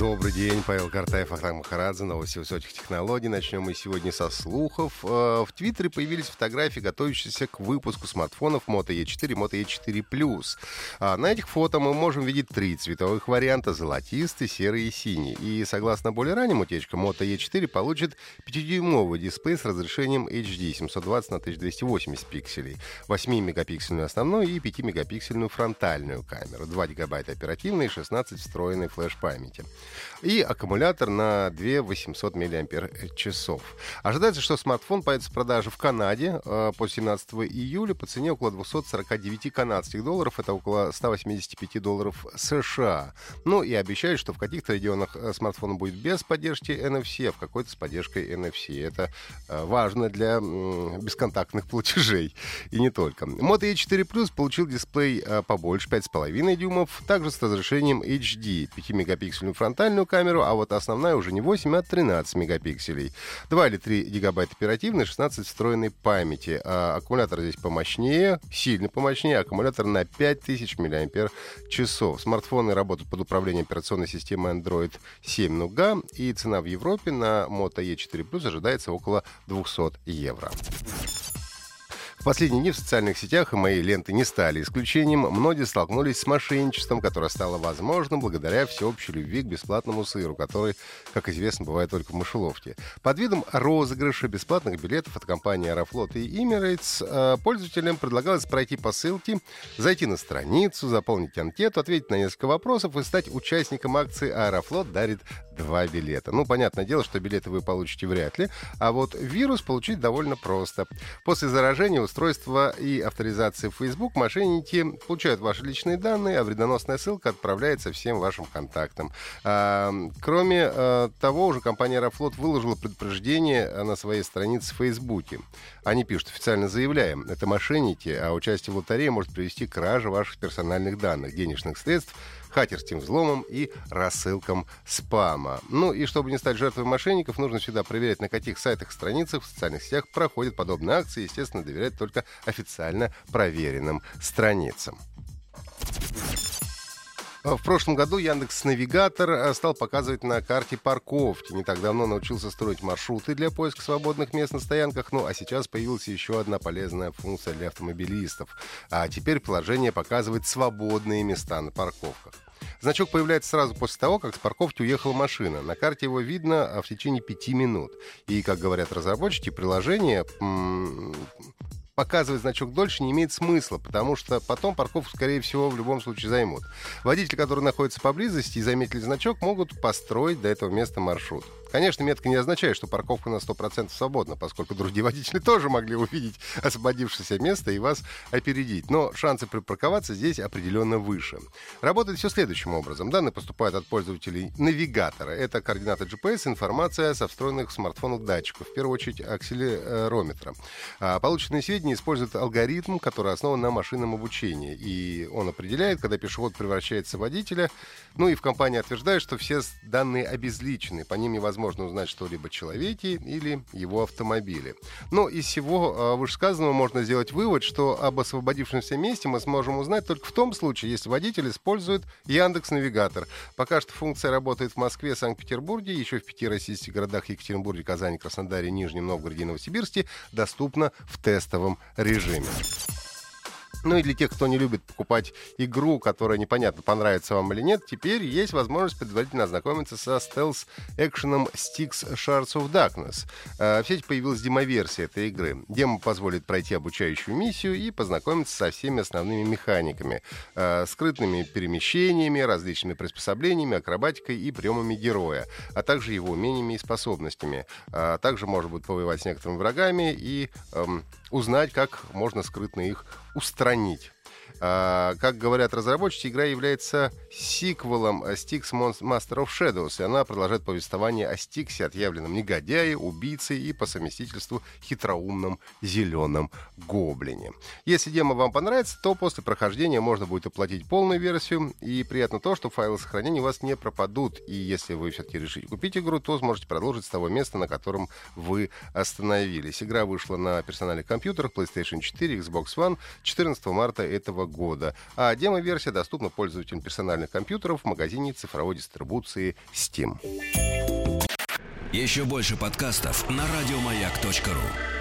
Добрый день, Павел Картаев, Ахтам Махарадзе, новости высоких технологий. Начнем мы сегодня со слухов. Э, в Твиттере появились фотографии, готовящиеся к выпуску смартфонов Moto E4 и Moto E4 Plus. А на этих фото мы можем видеть три цветовых варианта — золотистый, серый и синий. И согласно более ранним утечкам, Moto E4 получит 5-дюймовый дисплей с разрешением HD 720 на 1280 пикселей, 8-мегапиксельную основную и 5-мегапиксельную фронтальную камеру, 2 гигабайта оперативной и 16 встроенной флеш-памяти и аккумулятор на 2 800 мАч. Ожидается, что смартфон появится в продаже в Канаде э, по 17 июля по цене около 249 канадских долларов, это около 185 долларов США. Ну и обещают, что в каких-то регионах э, смартфон будет без поддержки NFC, а в какой-то с поддержкой NFC. Это э, важно для бесконтактных платежей и не только. Moto E4 Plus получил дисплей побольше, 5,5 дюймов, также с разрешением HD, 5-мегапиксельную фронтальную камеру, а вот основная уже не 8, а 13 мегапикселей. 2 или 3 гигабайта оперативной, 16 встроенной памяти. А аккумулятор здесь помощнее, сильно помощнее. Аккумулятор на 5000 мАч. Смартфоны работают под управлением операционной системы Android 7 Nougat, и цена в Европе на Moto E4 Plus ожидается около 200 евро. В последние дни в социальных сетях и мои ленты не стали исключением. Многие столкнулись с мошенничеством, которое стало возможным благодаря всеобщей любви к бесплатному сыру, который, как известно, бывает только в мышеловке. Под видом розыгрыша бесплатных билетов от компании Аэрофлот и Emirates э, пользователям предлагалось пройти по ссылке, зайти на страницу, заполнить анкету, ответить на несколько вопросов и стать участником акции «Аэрофлот дарит два билета». Ну, понятное дело, что билеты вы получите вряд ли, а вот вирус получить довольно просто. После заражения устройства и авторизации в Facebook мошенники получают ваши личные данные, а вредоносная ссылка отправляется всем вашим контактам. А, кроме а, того, уже компания Аэрофлот выложила предупреждение на своей странице в Facebook. Они пишут, официально заявляем, это мошенники, а участие в лотерее может привести к краже ваших персональных данных, денежных средств, хакерским взломом и рассылкам спама. Ну и чтобы не стать жертвой мошенников, нужно всегда проверять, на каких сайтах, страницах в социальных сетях проходят подобные акции. Естественно, доверять только официально проверенным страницам. В прошлом году Яндекс Навигатор э, стал показывать на карте парковки. Не так давно научился строить маршруты для поиска свободных мест на стоянках, ну а сейчас появилась еще одна полезная функция для автомобилистов. А теперь приложение показывает свободные места на парковках. Значок появляется сразу после того, как с парковки уехала машина. На карте его видно а, в течение пяти минут. И, как говорят разработчики, приложение показывать значок дольше не имеет смысла, потому что потом парковку, скорее всего, в любом случае займут. Водители, которые находятся поблизости и заметили значок, могут построить до этого места маршрут. Конечно, метка не означает, что парковка на 100% свободна, поскольку другие водители тоже могли увидеть освободившееся место и вас опередить. Но шансы припарковаться здесь определенно выше. Работает все следующим образом. Данные поступают от пользователей навигатора. Это координаты GPS, информация со встроенных в смартфонах датчиков, в первую очередь акселерометра. А полученные сведения используют алгоритм, который основан на машинном обучении. И он определяет, когда пешеход превращается в водителя. Ну и в компании утверждают, что все данные обезличены, по ним невозможно невозможно узнать что-либо о человеке или его автомобиле. Но из всего а, вышесказанного можно сделать вывод, что об освободившемся месте мы сможем узнать только в том случае, если водитель использует Яндекс Навигатор. Пока что функция работает в Москве, Санкт-Петербурге, еще в пяти российских городах Екатеринбурге, Казани, Краснодаре, Нижнем Новгороде и Новосибирске доступна в тестовом режиме. Ну и для тех, кто не любит покупать игру, которая непонятно, понравится вам или нет, теперь есть возможность предварительно ознакомиться со стелс-экшеном Sticks Shards of Darkness. Э, в сети появилась демоверсия этой игры. Демо позволит пройти обучающую миссию и познакомиться со всеми основными механиками. Э, скрытными перемещениями, различными приспособлениями, акробатикой и приемами героя, а также его умениями и способностями. А также можно будет повоевать с некоторыми врагами и эм, узнать, как можно скрытно их устранить. А, как говорят разработчики, игра является сиквелом Styx Master of Shadows, и она продолжает повествование о Стиксе, отъявленном негодяе, убийце и по совместительству хитроумном зеленом гоблине. Если демо вам понравится, то после прохождения можно будет оплатить полную версию, и приятно то, что файлы сохранения у вас не пропадут, и если вы все-таки решите купить игру, то сможете продолжить с того места, на котором вы остановились. Игра вышла на персональных компьютерах PlayStation 4, Xbox One 14 марта этого года, а демо-версия доступна пользователям персональных компьютеров в магазине цифровой дистрибуции Steam. Еще больше подкастов на радиомаяк.ру